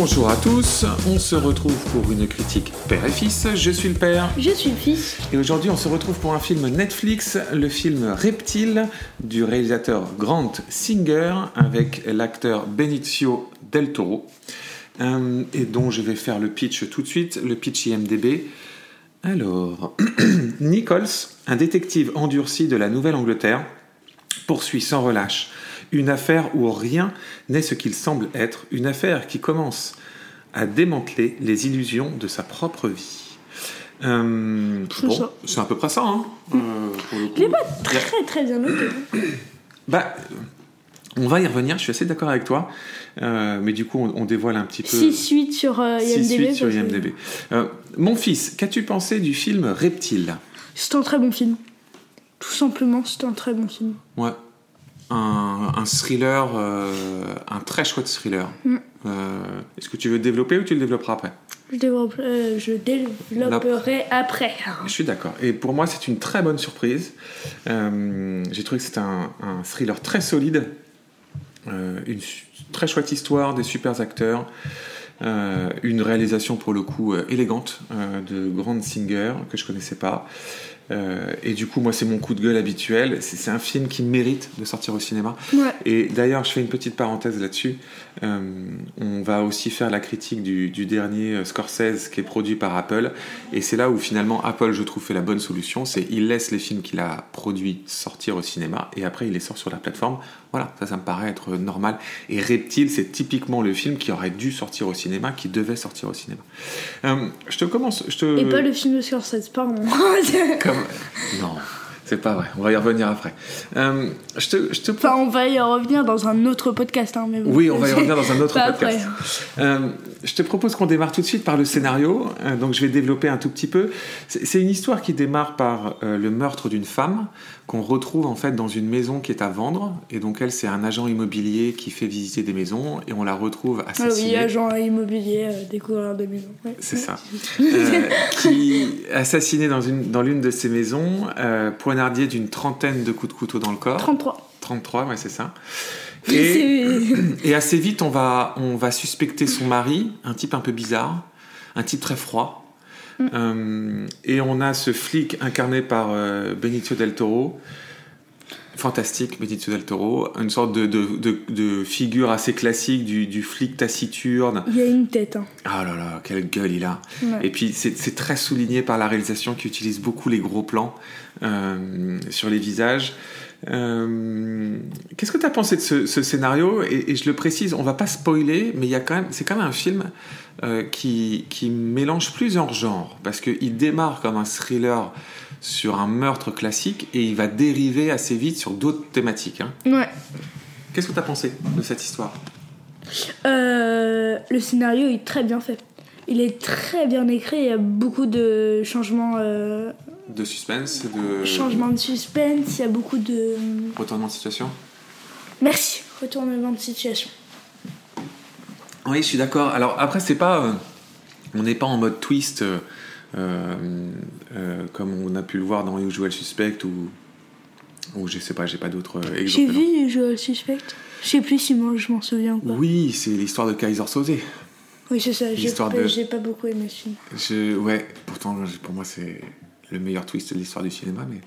Bonjour à tous, on se retrouve pour une critique père et fils. Je suis le père. Je suis le fils. Et aujourd'hui, on se retrouve pour un film Netflix, le film Reptile du réalisateur Grant Singer avec l'acteur Benicio del Toro. Euh, et dont je vais faire le pitch tout de suite, le pitch IMDB. Alors, Nichols, un détective endurci de la Nouvelle-Angleterre, poursuit sans relâche une affaire où rien n'est ce qu'il semble être, une affaire qui commence à démanteler les illusions de sa propre vie. Euh, C'est bon, ça. c'est à peu près ça. Hein, euh, le coup. Je l'ai pas très très bien noté. Bah, on va y revenir, je suis assez d'accord avec toi. Euh, mais du coup, on, on dévoile un petit peu. 6-8 sur euh, IMDb. suites sur parce que IMDb. Euh, mon fils, qu'as-tu pensé du film Reptile? C'est un très bon film. Tout simplement, c'est un très bon film. Ouais. Un, un thriller, euh, un très chouette thriller. Mm. Euh, Est-ce que tu veux développer ou tu le développeras après? Je, développe- euh, je développerai après. Je suis d'accord. Et pour moi, c'est une très bonne surprise. J'ai trouvé que c'était un, un thriller très solide, une très chouette histoire, des super acteurs, euh, une réalisation pour le coup euh, élégante euh, de Grand Singer que je connaissais pas. Euh, et du coup, moi, c'est mon coup de gueule habituel. C'est un film qui mérite de sortir au cinéma. Ouais. Et d'ailleurs, je fais une petite parenthèse là-dessus. Euh, on va aussi faire la critique du, du dernier euh, Scorsese qui est produit par Apple. Et c'est là où finalement Apple, je trouve, fait la bonne solution. C'est il laisse les films qu'il a produits sortir au cinéma et après il les sort sur la plateforme. Voilà, ça, ça me paraît être normal. Et Reptile, c'est typiquement le film qui aurait dû sortir au cinéma, qui devait sortir au cinéma. Euh, je te commence. Je te... Et pas le film de Scorsese, pardon. Comme- Non, c'est pas vrai. On va y revenir après. Euh, je te, je te enfin, on va y revenir dans un autre podcast. Hein, mais bon. Oui, on va y revenir dans un autre podcast. Euh, je te propose qu'on démarre tout de suite par le scénario. Euh, donc, je vais développer un tout petit peu. C'est une histoire qui démarre par le meurtre d'une femme qu'on retrouve en fait dans une maison qui est à vendre. Et donc, elle, c'est un agent immobilier qui fait visiter des maisons et on la retrouve Ah oui, assassinée. agent immobilier, découvreur de maison. Ouais. C'est ça. Qui assassiné dans une dans l'une de ses maisons, euh, d'une trentaine de coups de couteau dans le corps. 33. 33, ouais, c'est ça. Et, assez vite, on va, on va suspecter son mari, un type un peu bizarre, un type très froid. Euh, et on a ce flic incarné par euh, Benicio del Toro. Fantastique, Benicio del Toro. Une sorte de, de, de- de figure assez classique du, du flic taciturne. Il y a une tête. Hein. Ah là là, quelle gueule il a. Ouais. Et puis c'est c'est très souligné par la réalisation qui utilise beaucoup les gros plans euh, sur les visages. Euh, Qu'est-ce que tu as pensé de ce, ce scénario? Et, et je le précise, on va pas spoiler, mais il y a quand même, c'est quand même un film euh, qui, qui mélange plusieurs genres parce qu'il démarre comme un thriller sur un meurtre classique et il va dériver assez vite sur d'autres thématiques. hein. Ouais. Qu'est-ce que tu as pensé de cette histoire? Euh, le scénario est très bien fait. Il est très bien écrit. Il y a beaucoup de changements, euh, De suspense, de changements de suspense. Il y a beaucoup de. retournement de situation? Merci. Retournement de situation. Oui, je suis d'accord. Alors après, c'est pas, euh, on n'est pas en mode twist comme on a pu le voir dans Usual Suspect ou ou je sais pas, j'ai pas d'autres euh, J'ai exemples. vu je suspect. Je sais plus si moi je m'en souviens ou pas. Oui, c'est l'histoire de Kaiser Soze. Oui, c'est ça. J'ai pas, de- j'ai pas beaucoup aimé ce film. Je, ouais, pourtant pour moi c'est le meilleur twist de l'histoire du cinéma. Mais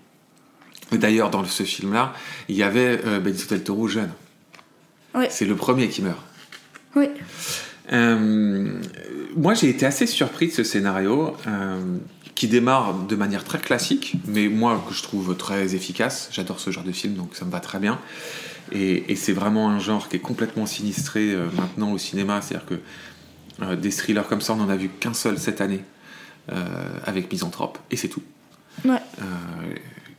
Et d'ailleurs, dans ce film-là, il y avait euh, Benicio del Toro jeune. Ouais. C'est le premier qui meurt. Oui. Euh, moi, j'ai été assez surpris de ce scénario euh, qui démarre de manière très classique, mais moi que je trouve très efficace. J'adore ce genre de film, donc ça me va très bien. Et, et c'est vraiment un genre qui est complètement sinistré euh, maintenant au cinéma. C'est-à-dire que euh, des thrillers comme ça, on n'en a vu qu'un seul cette année euh, avec Misanthrope, et c'est tout. Ouais.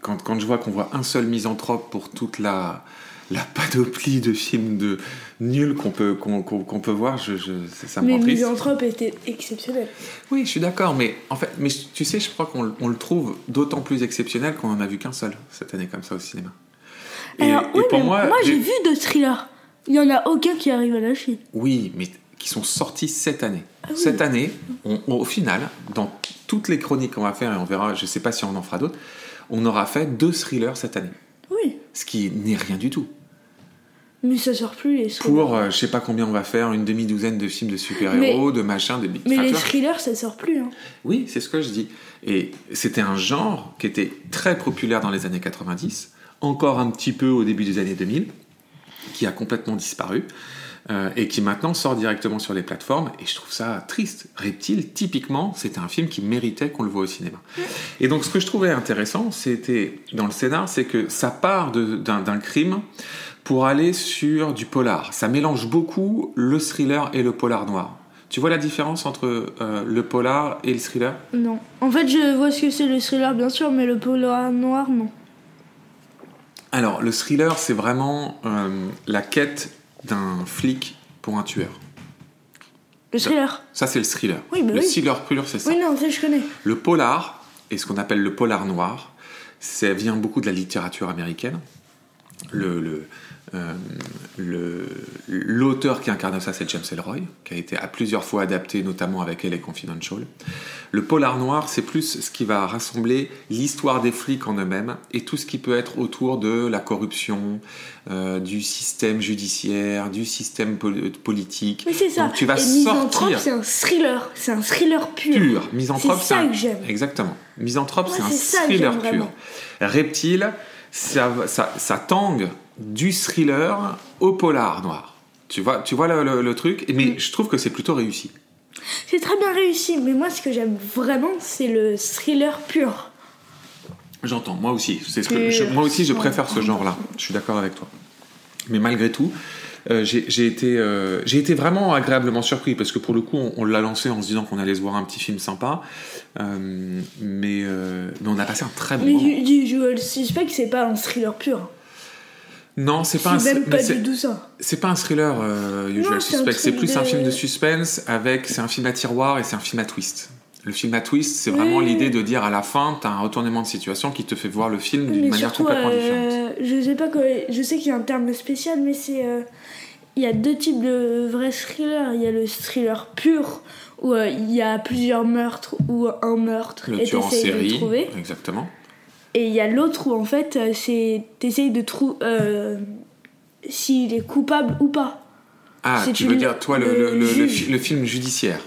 Quand, quand je vois qu'on voit un seul misanthrope pour toute la, la panoplie de films de nuls qu'on peut, qu'on, peut voir, je, je- ça, me Mais rend triste. Misanthrope était exceptionnel. Oui, je suis d'accord, mais en fait, mais tu sais, je crois qu'on le- trouve d'autant plus exceptionnel qu'on en a vu qu'un seul cette année comme ça au cinéma. Et, Alors, et oui, pour mais moi, j'ai vu de thrillers. Il y en a aucun qui arrive à la chine. oui, mais qui sont sortis cette année. Ah oui. Cette année, on- on- au final, dans toutes les chroniques qu'on va faire, et on verra, je sais pas si on en fera d'autres, on aura fait deux thrillers cette année. Oui. Ce qui n'est rien du tout. Mais ça sort plus les thrillers. pour euh, je sais pas combien on va faire, une demi-douzaine de films de super-héros, de machin, de big Mais Enfin, les thrillers, ça sort plus. Hein. Oui, c'est ce que je dis. Et c'était un genre qui était très populaire dans les années 90, encore un petit peu au début des années 2000, qui a complètement disparu. euh, et qui maintenant sort directement sur les plateformes, et je trouve ça triste. Reptile, typiquement, c'était un film qui méritait qu'on le voit au cinéma. Et donc, ce que je trouvais intéressant, c'était dans le scénar, c'est que ça part d'un crime pour aller sur du polar. Ça mélange beaucoup le thriller et le polar noir. Tu vois la différence entre euh, le polar et le thriller? Non. En fait, je vois ce que c'est le thriller, bien sûr, mais le polar noir, non. Alors, le thriller, c'est vraiment euh, la quête d'un flic pour un tueur. Le thriller? Ça, c'est le thriller. Oui, bah le oui. thriller pur, c'est ça. Oui, non, ça je connais. Le polar, et ce qu'on appelle le polar noir, ça vient beaucoup de la littérature américaine. Le, le, euh, l'auteur qui incarne ça, c'est James Ellroy, qui a été à plusieurs fois adapté, notamment avec LA Confidential. Le polar noir, c'est plus ce qui va rassembler l'histoire des flics en eux-mêmes et tout ce qui peut être autour de la corruption, euh, du système judiciaire, du système pol- politique. Mais c'est ça. Donc tu vas Et sortir c'est un thriller. C'est un thriller pur. pur. Misanthrope, C'est ça un- que j'aime. Exactement. Misanthrope, c'est un thriller pur. Reptile, ça, ça, ça tangue du thriller au polar noir. Tu vois, tu vois le, le- le truc Mm. Mais je trouve que c'est plutôt réussi. C'est très bien réussi, mais moi, ce que j'aime vraiment, c'est le thriller pur. J'entends, moi aussi. C'est ce que je- moi aussi, je préfère ce genre-là. Je suis d'accord avec toi. Mais malgré tout, euh, j'ai été, euh, été vraiment agréablement surpris parce que pour le coup, on, on l'a lancé en se disant qu'on allait se voir un petit film sympa. Euh, mais, mais on a passé un très bon Mais moment. du Usual Suspect, c'est pas un thriller pur. Non, c'est pas un C'est même mais pas du tout ça. C'est pas un thriller, euh, Usual Non, Suspect. C'est plus un film de suspense avec. C'est un film à tiroir et c'est un film à twist. Le film à twist, c'est Oui. vraiment l'idée de dire à la fin, t'as un retournement de situation qui te fait voir le film d'une manière surtout, complètement euh, différente. je sais pas quoi, je sais qu'il y a un terme spécial, mais c'est euh, il y a deux types de vrais thrillers. Il y a le thriller pur où euh, il y a plusieurs meurtres ou un meurtre Le et tueur en t'essayes de le série, exactement. Et il y a l'autre où en fait euh, c'est t'essayes de trouver euh, s'il est coupable ou pas. Ah, tu veux dire, toi, le, le film judiciaire.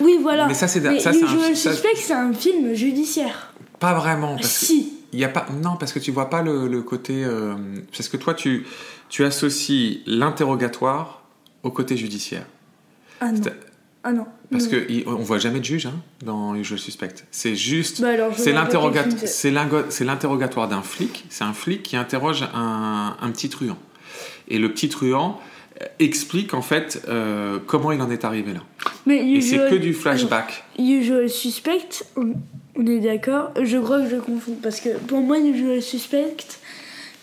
Oui, voilà. Mais ça, c'est Mais ça, c'est un- ça- Suspect, c'est un film judiciaire. Pas vraiment, parce que Si. il y a pas. Non, parce que tu vois pas le, le côté. euh, parce que toi, tu, tu associes l'interrogatoire au côté judiciaire. Ah non. Ah non. Parce Non. que il- on voit jamais de juge hein, dans Usual Suspect. C'est juste. Bah je c'est l'interrogatoire d'un flic. C'est un flic qui interroge un, un petit truand. Et le petit truand euh, explique en fait euh, comment il en est arrivé là. Mais Et c'est que du flashback. Usual Suspect, on, on est d'accord. Je crois que je confonds parce que pour moi, Usual Suspect,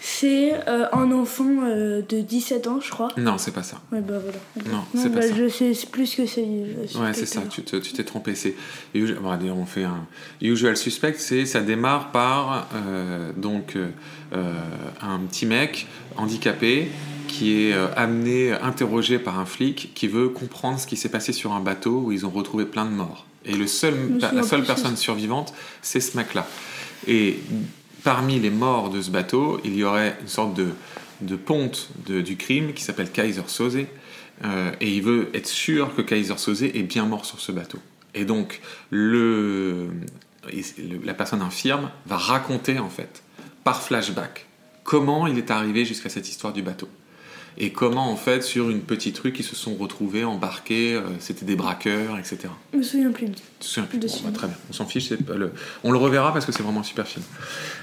c'est euh, un enfant euh, de 17 ans, je crois. Non, c'est pas ça. Ouais, bah voilà. Non, c'est pas bah, ça. Je sais plus que c'est Usual Suspect. Ouais, c'est ça, tu te- tu t'es trompé. C'est bon, d'ailleurs, on fait un usual suspect, c'est ça démarre par euh, donc euh, un petit mec handicapé qui est amené, interrogé par un flic qui veut comprendre ce qui s'est passé sur un bateau où ils ont retrouvé plein de morts. Et le seul, la seule personne survivante, c'est ce mec-là. Et parmi les morts de ce bateau, il y aurait une sorte de, ponte du crime qui s'appelle Kaiser Soze. Euh, et il veut être sûr que Kaiser Soze est bien mort sur ce bateau. Et donc, la personne infirme va raconter, en fait, par flashback, comment il est arrivé jusqu'à cette histoire du bateau. Et comment, en fait, sur une petite rue, ils se sont retrouvés embarqués, euh, c'était des braqueurs, etc. Je me souviens plus. Tu te souviens plus De Bon, bah. Très bien, on s'en fiche, pas le... on le reverra parce que c'est vraiment un super film.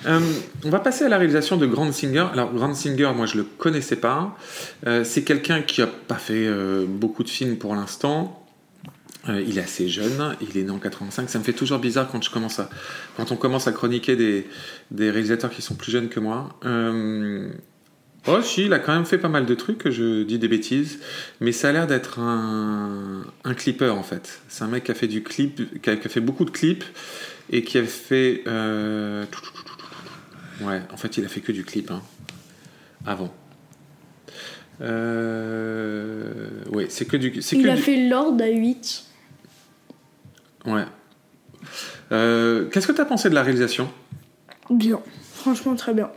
Euh, on va passer à la réalisation de Grand Singer. Alors, Grand Singer, moi je le connaissais pas. Euh, c'est quelqu'un qui a pas fait beaucoup de films pour l'instant. Euh, il est assez jeune, il est né en 85. Ça me fait toujours bizarre quand, je commence à, quand on commence à chroniquer des, des réalisateurs qui sont plus jeunes que moi. Euh, Oh, si, il a quand même fait pas mal de trucs, je dis des bêtises, mais ça a l'air d'être un, un clipper en fait. C'est un mec qui a fait du clip, qui a, qui a fait beaucoup de clips et qui a fait. euh. Ouais, en fait, il a fait que du clip hein, avant. Euh, ouais, c'est que du. c'est Il que a du- fait Lord à 8. Ouais. Euh, Qu'est-ce que tu as pensé de la réalisation? Bien. Franchement, très bien.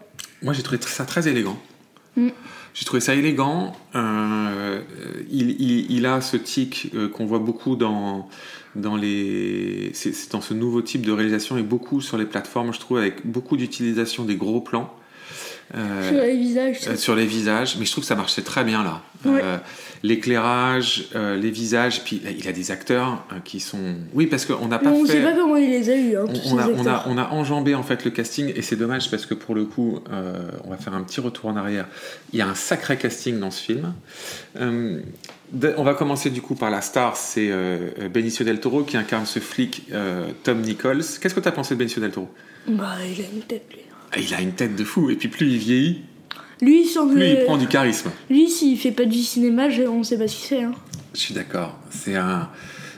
Moi, j'ai trouvé ça très élégant. Mm. J'ai trouvé ça élégant. Euh, il, il- il a ce tic euh, qu'on voit beaucoup dans, dans les. Dans ce nouveau type de réalisation et beaucoup sur les plateformes, je trouve, avec beaucoup d'utilisation des gros plans. Euh, Sur les visages, euh, sur les visages, mais je trouve que ça marchait très bien là. Ouais. Euh, L'éclairage, les visages, puis là, il a des acteurs euh, qui sont. Oui, parce qu'on n'a pas on fait. sait pas comment il les a eu, hein, On, a, on, a, acteurs. on a enjambé en fait le casting et c'est dommage parce que pour le coup, on va faire un petit retour en arrière. Il y a un sacré casting dans ce film. On va commencer du coup par la star, c'est Benicio del Toro qui incarne ce flic Tom Nichols. Qu'est-ce que tu as pensé de Benicio del Toro? Bah, il a une tête, lui. Ah, Il a une tête de fou et puis plus il vieillit, Lui, sans plus il prend du charisme. lui s'il fait pas du cinéma, on sait pas ce qu'il fait. Hein. Je suis d'accord. C'est un,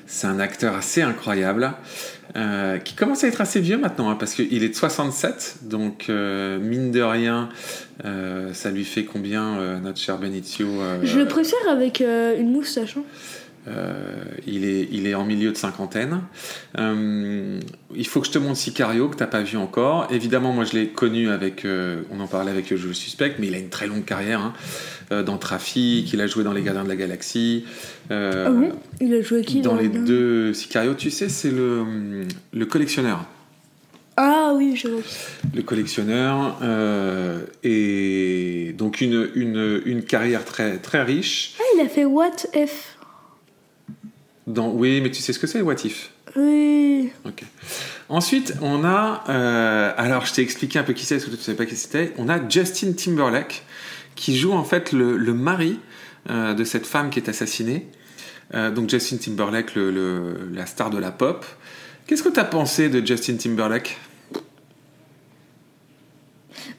c'est un acteur assez incroyable euh, qui commence à être assez vieux maintenant hein, parce qu'il est de 67, donc euh, mine de rien, euh, ça lui fait combien notre cher Benicio Je le préfère avec une moustache. hein. Euh, il, est, il est en milieu de cinquantaine. Euh, il faut que je te montre Sicario, que tu n'as pas vu encore. Évidemment, moi, je l'ai connu avec. euh, on en parlait avec Je suspect, mais il a une très longue carrière hein, dans Trafic. Il a joué dans Les Gardiens de la Galaxie. Ah bon Il a joué qui dans les le- deux Sicario, tu sais, c'est le, le collectionneur. Ah oui, je vois. Le collectionneur. euh, et donc, une, une, une carrière très, très riche. Ah, il a fait What If? Dans, oui, mais tu sais ce que c'est, What If? Oui. Ok. Ensuite, on a. euh, alors, je t'ai expliqué un peu qui c'est, parce que tu ne savais pas qui c'était. On a Justin Timberlake, qui joue en fait le, le mari euh, de cette femme qui est assassinée. Euh, donc, Justin Timberlake, le, le- la star de la pop. Qu'est-ce que tu as pensé de Justin Timberlake?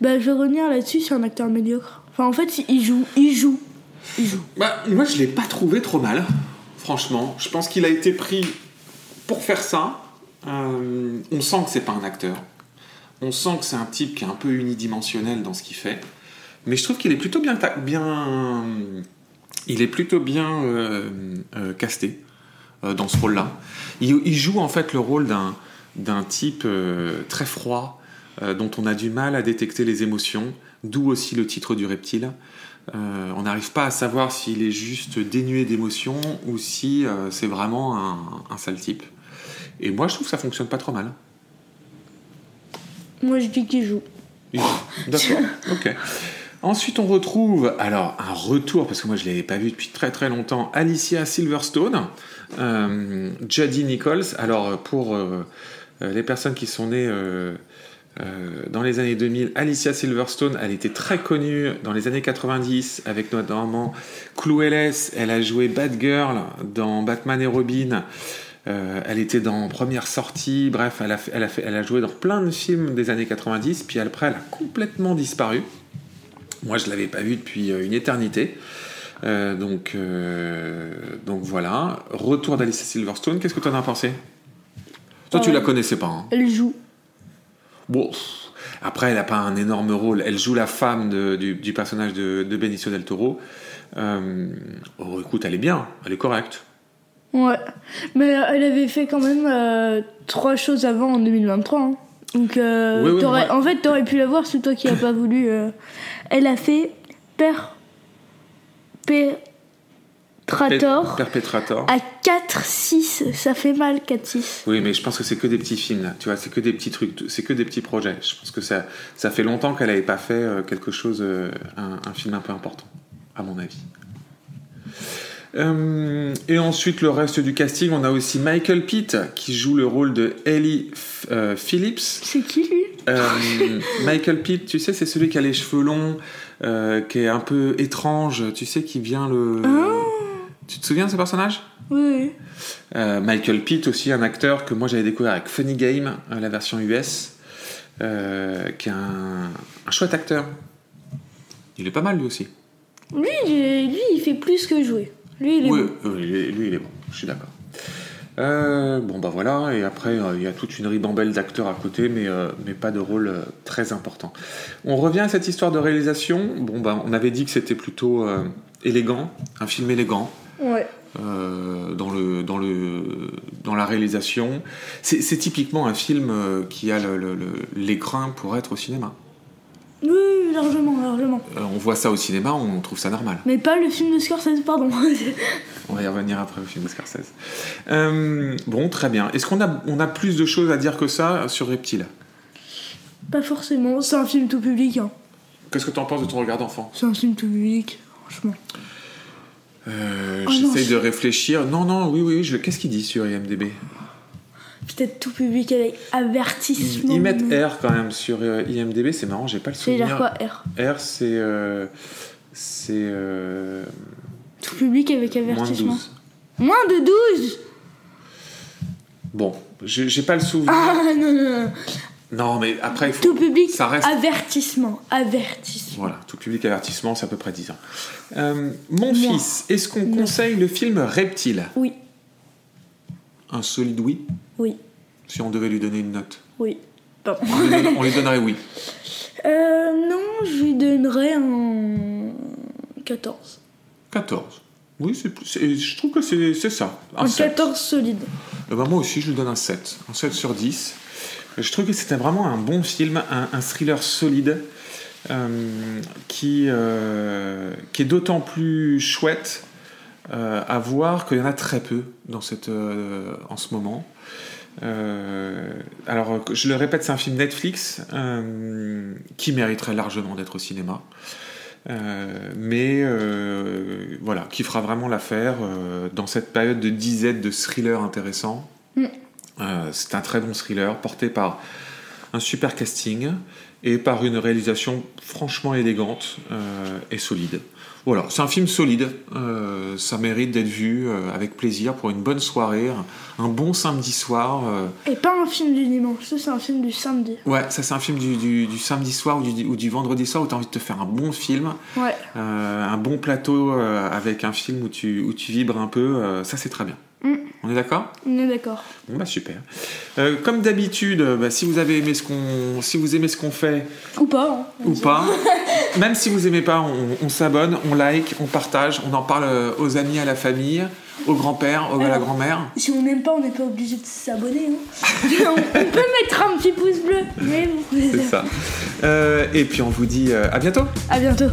Bah, je vais revenir là-dessus, c'est un acteur médiocre. Enfin, en fait, il joue, il joue, il joue. bah, Moi, je l'ai pas trouvé trop mal, franchement. Je pense qu'il a été pris pour faire ça. Euh, on sent que c'est pas un acteur. On sent que c'est un type qui est un peu unidimensionnel dans ce qu'il fait. Mais je trouve qu'il est plutôt bien, il est plutôt bien euh, euh, casté dans ce rôle-là. Il, il joue en fait le rôle d'un type très froid, dont on a du mal à détecter les émotions, d'où aussi le titre du reptile. Euh, on n'arrive pas à savoir s'il est juste dénué d'émotions ou si euh, c'est vraiment un, un sale type. Et moi, je trouve que ça fonctionne pas trop mal. Moi, je dis qu'il joue. D'accord, ok. Ensuite, on retrouve, alors, un retour, parce que moi, je ne l'avais pas vu depuis très très longtemps, Alicia Silverstone, euh, Nichols. Alors, pour euh, les personnes qui sont nées euh, dans les années 2000, Alicia Silverstone, elle était très connue dans les années 90, avec notamment Cloeless. Elle a joué Batgirl dans Batman et Robin. Euh, elle était dans Première Sortie, bref, elle a, fait- elle, a fait- elle a joué dans plein de films des années 90, puis après elle a complètement disparu. Moi je l'avais pas vue depuis euh, une éternité. Euh, donc, donc voilà, retour d'Alice Silverstone, qu'est-ce que tu en as pensé? Toi tu Ouais. la connaissais pas. hein? Elle joue. Bon, après elle n'a pas un énorme rôle, elle joue la femme de- du, du personnage de, de Benicio del Toro. Euh, oh, écoute, elle est bien, elle est correcte. Ouais. Mais elle avait fait quand même euh, trois choses avant en 2023. hein. Donc, euh, Oui, oui, en fait, t'aurais pu la voir, c'est toi qui n'as pas voulu. euh. Elle a fait Per. Pertrator Perpetrator. à 4-6. Ça fait mal, 4-6. Oui, mais je pense que c'est que des petits films, là. Tu vois, c'est que des petits trucs, c'est que des petits projets. Je pense que ça, ça fait longtemps qu'elle n'avait pas fait euh, quelque chose, euh, un, un film un peu important, à mon avis. Euh, et ensuite, le reste du casting, on a aussi Michael Pitt qui joue le rôle de Ellie euh, Phillips. C'est qui lui? Euh, Michael Pitt, tu sais, c'est celui qui a les cheveux longs, qui est un peu étrange, tu sais, qui vient le. Tu te souviens de ce personnage? Oui, oui. euh, Michael Pitt aussi, un acteur que moi j'avais découvert avec Funny Game, euh, la version US, euh, qui est un, un chouette acteur. Il est pas mal lui aussi. Lui, il- lui, il fait plus que jouer. Lui, il est Oui, bon. oui, lui, lui, il est bon, je suis d'accord. Euh, bon bah voilà, et après euh, il y a toute une ribambelle d'acteurs à côté, mais, euh, mais pas de rôle très important. On revient à cette histoire de réalisation. Bon bah on avait dit que c'était plutôt élégant, un film élégant. Euh, dans, le, dans, le, dans la réalisation. C'est typiquement un film euh, qui a le- le- le- pour être au cinéma. Oui, largement, largement. Euh, on voit ça au cinéma, on trouve ça normal. Mais pas le film de Scorsese, pardon. On va y revenir après au film de Scorsese. Euh, bon, très bien. Est-ce qu'on a, on a plus de choses à dire que ça sur Reptile? Pas forcément, c'est un film tout public. Hein. Qu'est-ce que tu en penses de ton regard d'enfant? C'est un film tout public, franchement. Euh, Oh J'essaye je- de réfléchir. Non, non, oui, oui. Je... Qu'est-ce qu'il dit sur IMDb Peut-être tout public avec avertissement. ils mettent R quand même sur euh, IMDb. C'est marrant, j'ai pas le souvenir. dire quoi, R R, c'est. euh, c'est. euh, Tout public avec moins de avertissement. 12. Moins de 12 Bon, j'ai j'ai pas le souvenir. Ah non, non, non. Non, mais après, il faut. Tout public, Ça reste. avertissement. Avertissement. Voilà, tout public avertissement, c'est à peu près 10 ans. Euh, mon Moi. fils, est-ce qu'on conseille le film Reptile? Oui, Un solide oui? Oui, Si on devait lui donner une note. oui. Pardon. On lui, donne- on lui donnerait oui. Euh, non, je lui donnerais un 14. 14. Oui, c'est- je trouve que c'est ça. Un, Un 7. 14 solide. Euh, bah, moi aussi, je lui donne un 7. Un 7 sur 10. Je trouve que c'était vraiment un bon film, un, thriller solide, euh, qui, euh, qui est d'autant plus chouette euh, à voir qu'il y en a très peu dans cette, en ce moment. Alors, je le répète, c'est un film Netflix qui mériterait largement d'être au cinéma. Mais voilà, qui fera vraiment l'affaire dans cette période de disette de thrillers intéressants. Mm. Euh, c'est un très bon thriller porté par un super casting et par une réalisation franchement élégante euh, et solide. Voilà, c'est un film solide, euh, ça mérite d'être vu euh, avec plaisir pour une bonne soirée, un, bon samedi soir. Et pas un film du dimanche, ça c'est un film du samedi. Ouais, ça c'est un film du, du- du samedi soir ou du, ou du vendredi soir où tu as envie de te faire un bon film, Ouais. un bon plateau avec un film où tu, où tu vibres un peu, ça c'est très bien. Mm. On est d'accord On est d'accord. Bon bah super. Euh, comme d'habitude, euh, bah, si vous avez aimé ce qu'on, si vous aimez ce qu'on fait Ou pas. hein. ou pas, même si vous aimez pas, on, on s'abonne, on like, on partage, on en parle euh, aux amis, à la famille, au grand-père, à la grand-mère. Si on n'aime pas, on n'est pas obligé de s'abonner. hein. on, on peut mettre un petit pouce bleu. Mais bon. C'est ça. Euh, et puis on vous dit à bientôt. À bientôt.